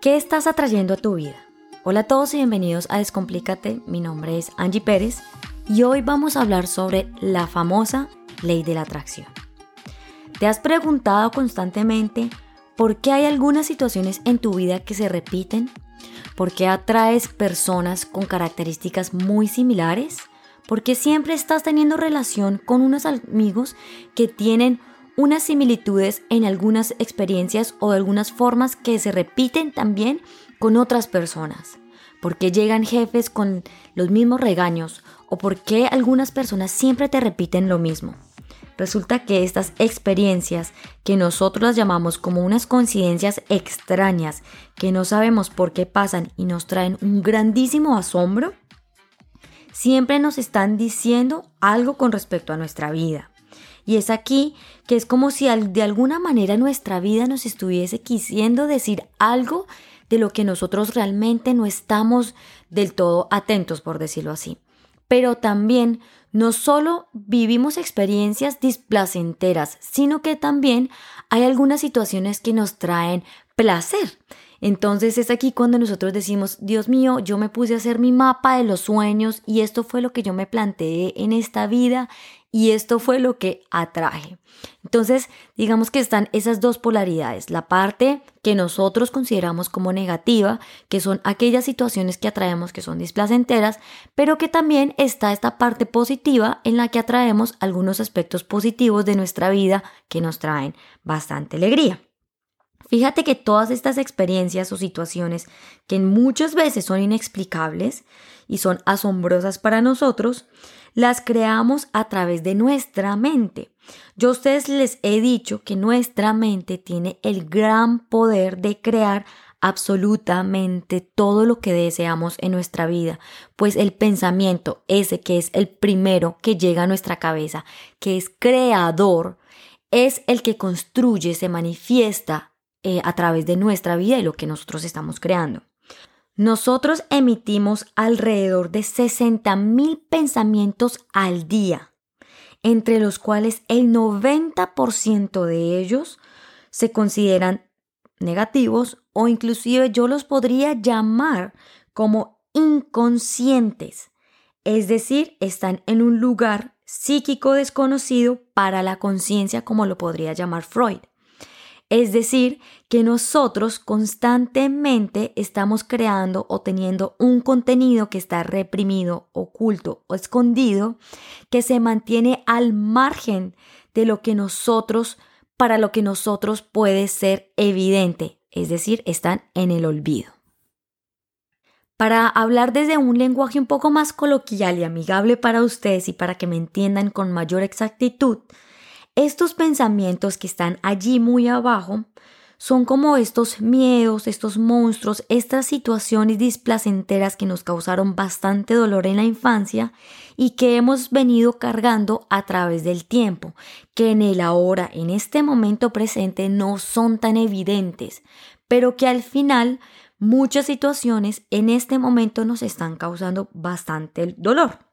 ¿Qué estás atrayendo a tu vida? Hola a todos y bienvenidos a Descomplícate. Mi nombre es Angie Pérez y hoy vamos a hablar sobre la famosa ley de la atracción. ¿Te has preguntado constantemente por qué hay algunas situaciones en tu vida que se repiten? ¿Por qué atraes personas con características muy similares? ¿Por qué siempre estás teniendo relación con unos amigos que tienen unas similitudes en algunas experiencias o algunas formas que se repiten también con otras personas. ¿Por qué llegan jefes con los mismos regaños? ¿O por qué algunas personas siempre te repiten lo mismo? Resulta que estas experiencias que nosotros las llamamos como unas coincidencias extrañas que no sabemos por qué pasan y nos traen un grandísimo asombro, siempre nos están diciendo algo con respecto a nuestra vida. Y es aquí que es como si de alguna manera nuestra vida nos estuviese quisiendo decir algo de lo que nosotros realmente no estamos del todo atentos, por decirlo así. Pero también no solo vivimos experiencias displacenteras, sino que también hay algunas situaciones que nos traen placer. Entonces es aquí cuando nosotros decimos, Dios mío, yo me puse a hacer mi mapa de los sueños y esto fue lo que yo me planteé en esta vida y esto fue lo que atraje. Entonces, digamos que están esas dos polaridades, la parte que nosotros consideramos como negativa, que son aquellas situaciones que atraemos que son displacenteras, pero que también está esta parte positiva en la que atraemos algunos aspectos positivos de nuestra vida que nos traen bastante alegría. Fíjate que todas estas experiencias o situaciones que muchas veces son inexplicables y son asombrosas para nosotros, las creamos a través de nuestra mente. Yo a ustedes les he dicho que nuestra mente tiene el gran poder de crear absolutamente todo lo que deseamos en nuestra vida, pues el pensamiento, ese que es el primero que llega a nuestra cabeza, que es creador, es el que construye, se manifiesta eh, a través de nuestra vida y lo que nosotros estamos creando. Nosotros emitimos alrededor de 60.000 pensamientos al día, entre los cuales el 90% de ellos se consideran negativos o inclusive yo los podría llamar como inconscientes, es decir, están en un lugar psíquico desconocido para la conciencia como lo podría llamar Freud. Es decir, que nosotros constantemente estamos creando o teniendo un contenido que está reprimido, oculto o escondido, que se mantiene al margen de lo que nosotros, para lo que nosotros puede ser evidente, es decir, están en el olvido. Para hablar desde un lenguaje un poco más coloquial y amigable para ustedes y para que me entiendan con mayor exactitud, estos pensamientos que están allí muy abajo son como estos miedos, estos monstruos, estas situaciones displacenteras que nos causaron bastante dolor en la infancia y que hemos venido cargando a través del tiempo, que en el ahora, en este momento presente, no son tan evidentes, pero que al final muchas situaciones en este momento nos están causando bastante dolor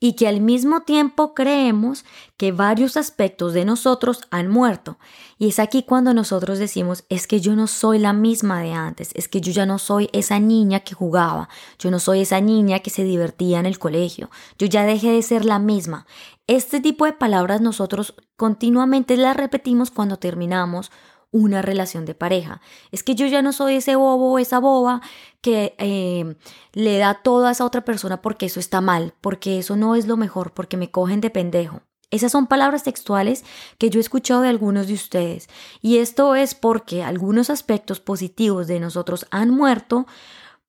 y que al mismo tiempo creemos que varios aspectos de nosotros han muerto. Y es aquí cuando nosotros decimos, es que yo no soy la misma de antes, es que yo ya no soy esa niña que jugaba, yo no soy esa niña que se divertía en el colegio, yo ya dejé de ser la misma. Este tipo de palabras nosotros continuamente las repetimos cuando terminamos una relación de pareja. Es que yo ya no soy ese bobo o esa boba que eh, le da todo a esa otra persona porque eso está mal, porque eso no es lo mejor, porque me cogen de pendejo. Esas son palabras textuales que yo he escuchado de algunos de ustedes. Y esto es porque algunos aspectos positivos de nosotros han muerto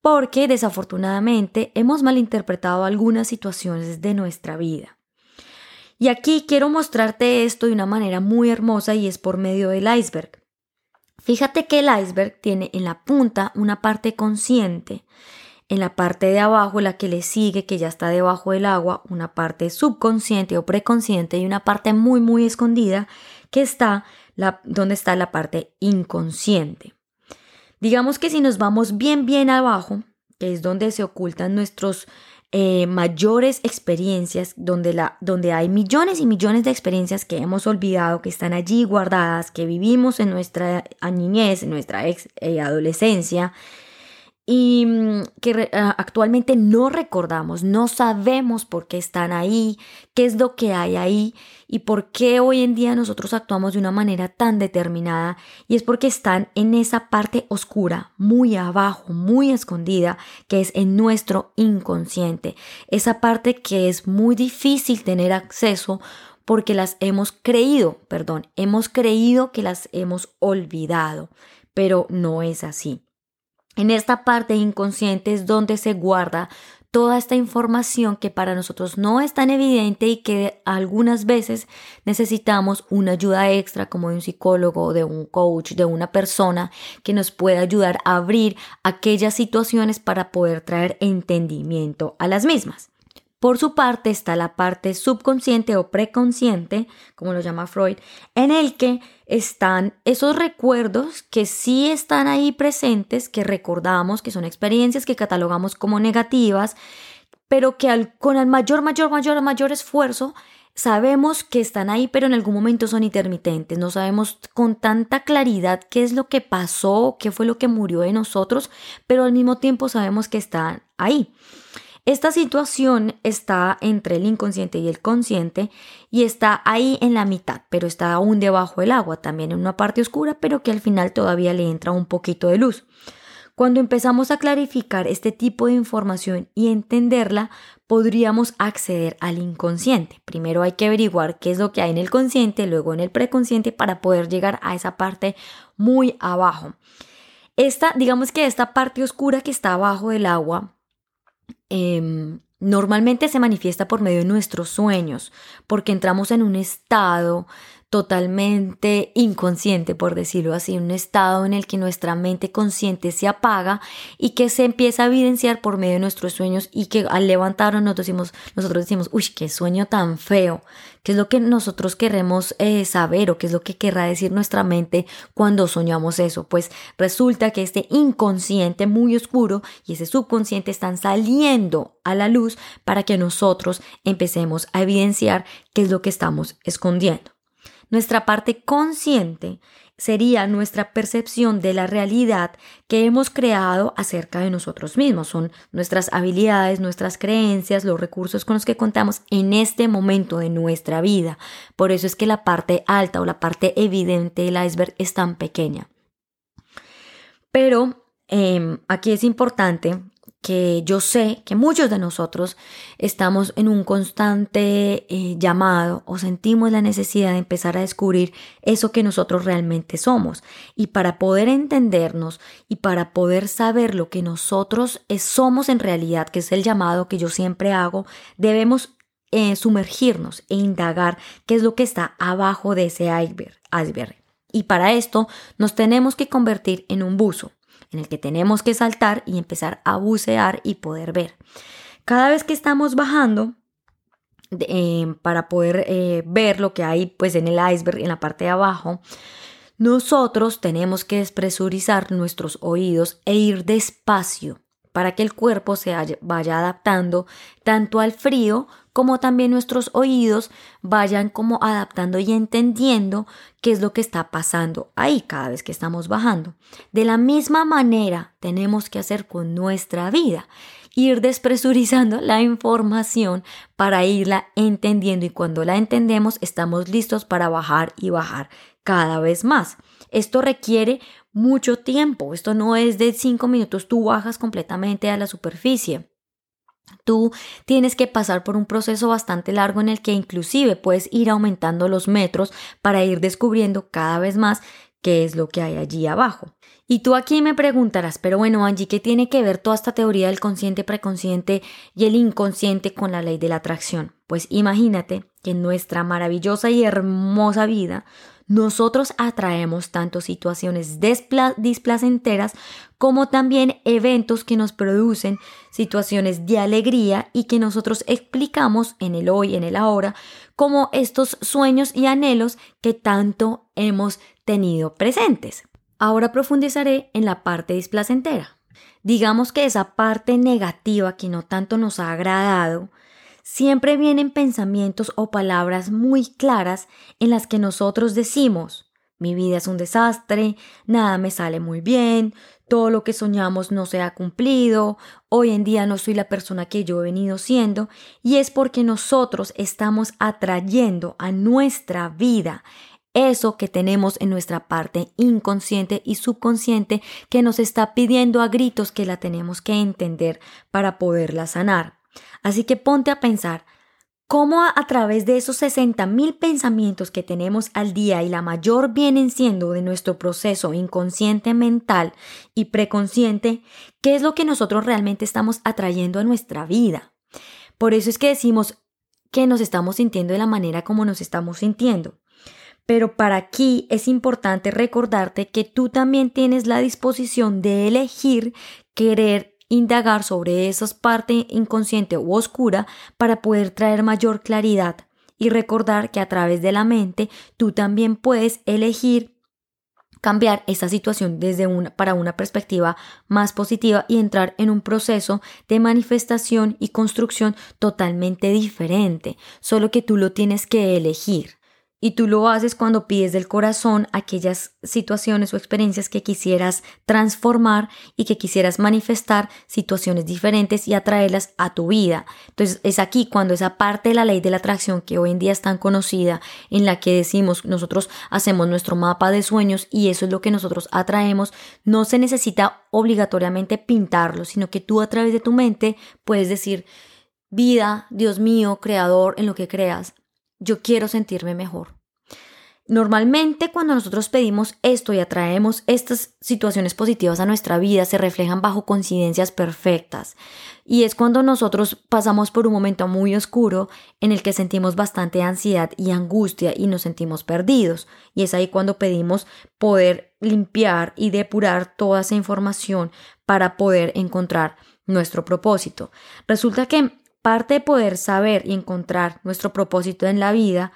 porque desafortunadamente hemos malinterpretado algunas situaciones de nuestra vida. Y aquí quiero mostrarte esto de una manera muy hermosa y es por medio del iceberg. Fíjate que el iceberg tiene en la punta una parte consciente, en la parte de abajo, la que le sigue, que ya está debajo del agua, una parte subconsciente o preconsciente y una parte muy muy escondida que está la, donde está la parte inconsciente. Digamos que si nos vamos bien bien abajo, que es donde se ocultan nuestros eh, mayores experiencias, donde, la, donde hay millones y millones de experiencias que hemos olvidado, que están allí guardadas, que vivimos en nuestra niñez, en nuestra ex, eh, adolescencia y mm, que ah, actualmente no recordamos, no sabemos por qué están ahí, qué es lo que hay ahí y por qué hoy en día nosotros actuamos de una manera tan determinada y es porque están en esa parte oscura, muy abajo, muy escondida, que es en nuestro inconsciente, esa parte que es muy difícil tener acceso porque las hemos creído, perdón, hemos creído que las hemos olvidado, pero no es así. En esta parte inconsciente es donde se guarda toda esta información que para nosotros no es tan evidente y que algunas veces necesitamos una ayuda extra como de un psicólogo, de un coach, de una persona que nos pueda ayudar a abrir aquellas situaciones para poder traer entendimiento a las mismas. Por su parte está la parte subconsciente o preconsciente, como lo llama Freud, en el que están esos recuerdos que sí están ahí presentes, que recordamos, que son experiencias que catalogamos como negativas, pero que con el mayor, mayor, mayor, mayor esfuerzo sabemos que están ahí, pero en algún momento son intermitentes. No sabemos con tanta claridad qué es lo que pasó, qué fue lo que murió de nosotros, pero al mismo tiempo sabemos que están ahí. Esta situación está entre el inconsciente y el consciente y está ahí en la mitad, pero está aún debajo del agua, también en una parte oscura, pero que al final todavía le entra un poquito de luz. Cuando empezamos a clarificar este tipo de información y entenderla, podríamos acceder al inconsciente. Primero hay que averiguar qué es lo que hay en el consciente, luego en el preconsciente para poder llegar a esa parte muy abajo. Esta, digamos que esta parte oscura que está abajo del agua, Em, normalmente se manifiesta por medio de nuestros sueños, porque entramos en un estado totalmente inconsciente, por decirlo así, un estado en el que nuestra mente consciente se apaga y que se empieza a evidenciar por medio de nuestros sueños y que al levantarnos nosotros decimos, nosotros decimos, uy, qué sueño tan feo, qué es lo que nosotros queremos eh, saber o qué es lo que querrá decir nuestra mente cuando soñamos eso. Pues resulta que este inconsciente muy oscuro y ese subconsciente están saliendo a la luz para que nosotros empecemos a evidenciar qué es lo que estamos escondiendo. Nuestra parte consciente sería nuestra percepción de la realidad que hemos creado acerca de nosotros mismos. Son nuestras habilidades, nuestras creencias, los recursos con los que contamos en este momento de nuestra vida. Por eso es que la parte alta o la parte evidente del iceberg es tan pequeña. Pero em, aquí es importante que yo sé que muchos de nosotros estamos en un constante eh, llamado o sentimos la necesidad de empezar a descubrir eso que nosotros realmente somos. Y para poder entendernos y para poder saber lo que nosotros eh, somos en realidad, que es el llamado que yo siempre hago, debemos eh, sumergirnos e indagar qué es lo que está abajo de ese iceberg. Y para esto nos tenemos que convertir en un buzo en el que tenemos que saltar y empezar a bucear y poder ver. Cada vez que estamos bajando, eh, para poder eh, ver lo que hay pues en el iceberg en la parte de abajo, nosotros tenemos que despresurizar nuestros oídos e ir despacio para que el cuerpo se vaya adaptando tanto al frío como también nuestros oídos vayan como adaptando y entendiendo qué es lo que está pasando ahí cada vez que estamos bajando. De la misma manera tenemos que hacer con nuestra vida, ir despresurizando la información para irla entendiendo y cuando la entendemos estamos listos para bajar y bajar cada vez más. Esto requiere mucho tiempo. Esto no es de cinco minutos, tú bajas completamente a la superficie. Tú tienes que pasar por un proceso bastante largo en el que inclusive puedes ir aumentando los metros para ir descubriendo cada vez más qué es lo que hay allí abajo. Y tú aquí me preguntarás, pero bueno Angie, ¿qué tiene que ver toda esta teoría del consciente, preconsciente y el inconsciente con la ley de la atracción? Pues imagínate que en nuestra maravillosa y hermosa vida nosotros atraemos tanto situaciones displacenteras como también eventos que nos producen situaciones de alegría y que nosotros explicamos en el hoy, en el ahora, como estos sueños y anhelos que tanto hemos tenido presentes. Ahora profundizaré en la parte displacentera. Digamos que esa parte negativa que no tanto nos ha agradado, siempre vienen pensamientos o palabras muy claras en las que nosotros decimos, mi vida es un desastre, nada me sale muy bien, todo lo que soñamos no se ha cumplido, hoy en día no soy la persona que yo he venido siendo, y es porque nosotros estamos atrayendo a nuestra vida eso que tenemos en nuestra parte inconsciente y subconsciente que nos está pidiendo a gritos que la tenemos que entender para poderla sanar. Así que ponte a pensar, cómo a, través de esos 60 mil pensamientos que tenemos al día y la mayor vienen siendo de nuestro proceso inconsciente mental y preconsciente, qué es lo que nosotros realmente estamos atrayendo a nuestra vida. Por eso es que decimos que nos estamos sintiendo de la manera como nos estamos sintiendo. Pero para aquí es importante recordarte que tú también tienes la disposición de elegir querer indagar sobre esa parte inconsciente u oscura para poder traer mayor claridad y recordar que a través de la mente tú también puedes elegir cambiar esa situación desde una para una perspectiva más positiva y entrar en un proceso de manifestación y construcción totalmente diferente, solo que tú lo tienes que elegir. Y tú lo haces cuando pides del corazón aquellas situaciones o experiencias que quisieras transformar y que quisieras manifestar situaciones diferentes y atraerlas a tu vida. Entonces es aquí cuando esa parte de la ley de la atracción que hoy en día es tan conocida, en la que decimos nosotros hacemos nuestro mapa de sueños y eso es lo que nosotros atraemos, no se necesita obligatoriamente pintarlo, sino que tú a través de tu mente puedes decir, vida, Dios mío, creador, en lo que creas yo quiero sentirme mejor. Normalmente cuando nosotros pedimos esto y atraemos estas situaciones positivas a nuestra vida, se reflejan bajo coincidencias perfectas. Y es cuando nosotros pasamos por un momento muy oscuro en el que sentimos bastante ansiedad y angustia y nos sentimos perdidos. Y es ahí cuando pedimos poder limpiar y depurar toda esa información para poder encontrar nuestro propósito. Resulta que Parte de poder saber y encontrar nuestro propósito en la vida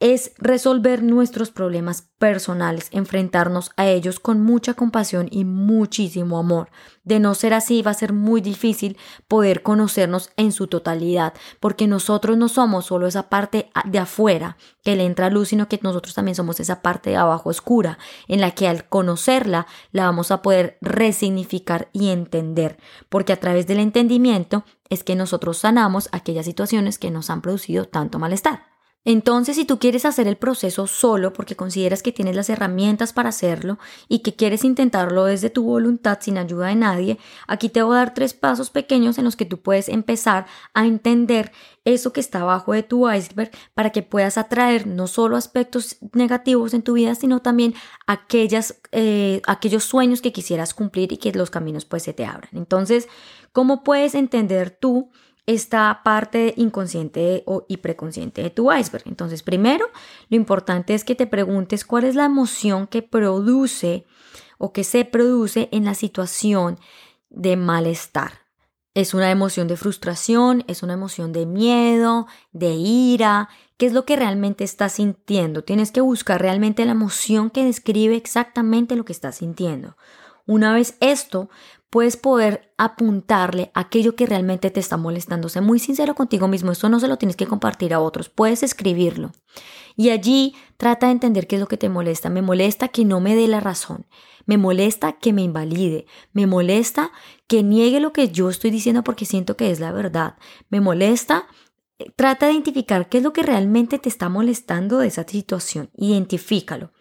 es resolver nuestros problemas personales, enfrentarnos a ellos con mucha compasión y muchísimo amor. De no ser así, va a ser muy difícil poder conocernos en su totalidad, porque nosotros no somos solo esa parte de afuera que le entra luz, sino que nosotros también somos esa parte de abajo oscura, en la que al conocerla la vamos a poder resignificar y entender, porque a través del entendimiento es que nosotros sanamos aquellas situaciones que nos han producido tanto malestar. Entonces, si tú quieres hacer el proceso solo porque consideras que tienes las herramientas para hacerlo y que quieres intentarlo desde tu voluntad sin ayuda de nadie, aquí te voy a dar tres pasos pequeños en los que tú puedes empezar a entender eso que está abajo de tu iceberg para que puedas atraer no solo aspectos negativos en tu vida, sino también aquellas, eh, aquellos sueños que quisieras cumplir y que los caminos pues se te abran. Entonces, ¿cómo puedes entender tú? Esta parte inconsciente y preconsciente de tu iceberg. Entonces, primero, lo importante es que te preguntes cuál es la emoción que produce o que se produce en la situación de malestar. Es una emoción de frustración, es una emoción de miedo, de ira. ¿Qué es lo que realmente estás sintiendo? Tienes que buscar realmente la emoción que describe exactamente lo que estás sintiendo. Una vez esto, puedes poder apuntarle aquello que realmente te está molestando. Sé muy sincero contigo mismo, esto no se lo tienes que compartir a otros, puedes escribirlo. Y allí trata de entender qué es lo que te molesta. Me molesta que no me dé la razón, me molesta que me invalide, me molesta que niegue lo que yo estoy diciendo porque siento que es la verdad, me molesta eh, Trata de identificar qué es lo que realmente te está molestando de esa situación. Identifícalo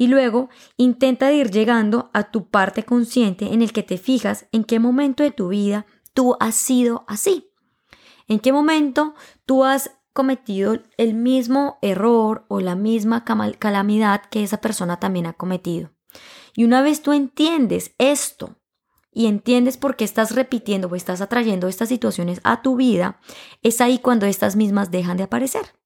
y luego intenta ir llegando a tu parte consciente en el que te fijas en qué momento de tu vida tú has sido así. En qué momento tú has cometido el mismo error o la misma calamidad que esa persona también ha cometido. Y una vez tú entiendes esto y entiendes por qué estás repitiendo o estás atrayendo estas situaciones a tu vida, es ahí cuando estas mismas dejan de aparecer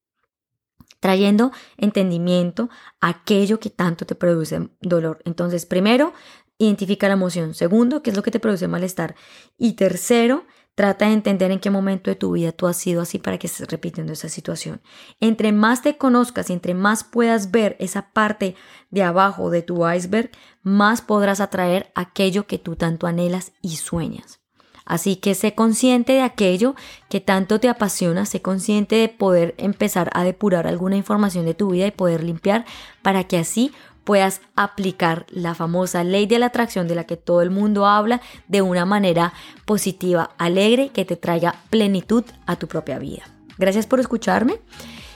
trayendo entendimiento a aquello que tanto te produce dolor. Entonces, primero, identifica la emoción. Segundo, qué es lo que te produce malestar. Y tercero, Trata de entender en qué momento de tu vida tú has sido así para que estés repitiendo esa situación. Entre más te conozcas y entre más puedas ver esa parte de abajo de tu iceberg, más podrás atraer aquello que tú tanto anhelas y sueñas. Así que sé consciente de aquello que tanto te apasiona, sé consciente de poder empezar a depurar alguna información de tu vida y poder limpiar para que así puedas aplicar la famosa ley de la atracción de la que todo el mundo habla de una manera positiva, alegre, que te traiga plenitud a tu propia vida. Gracias por escucharme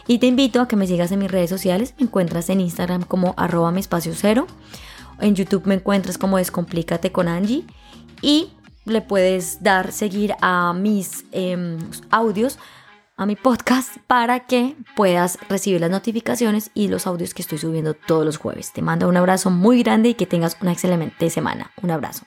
y te invito a que me sigas en mis redes sociales. Me encuentras en Instagram como arroba mi. En YouTube me encuentras como Descomplícate con Angie. Y le puedes dar seguir a mis em, audios a mi podcast para que puedas recibir las notificaciones y los audios que estoy subiendo todos los jueves. Te mando un abrazo muy grande y que tengas una excelente semana. Un abrazo.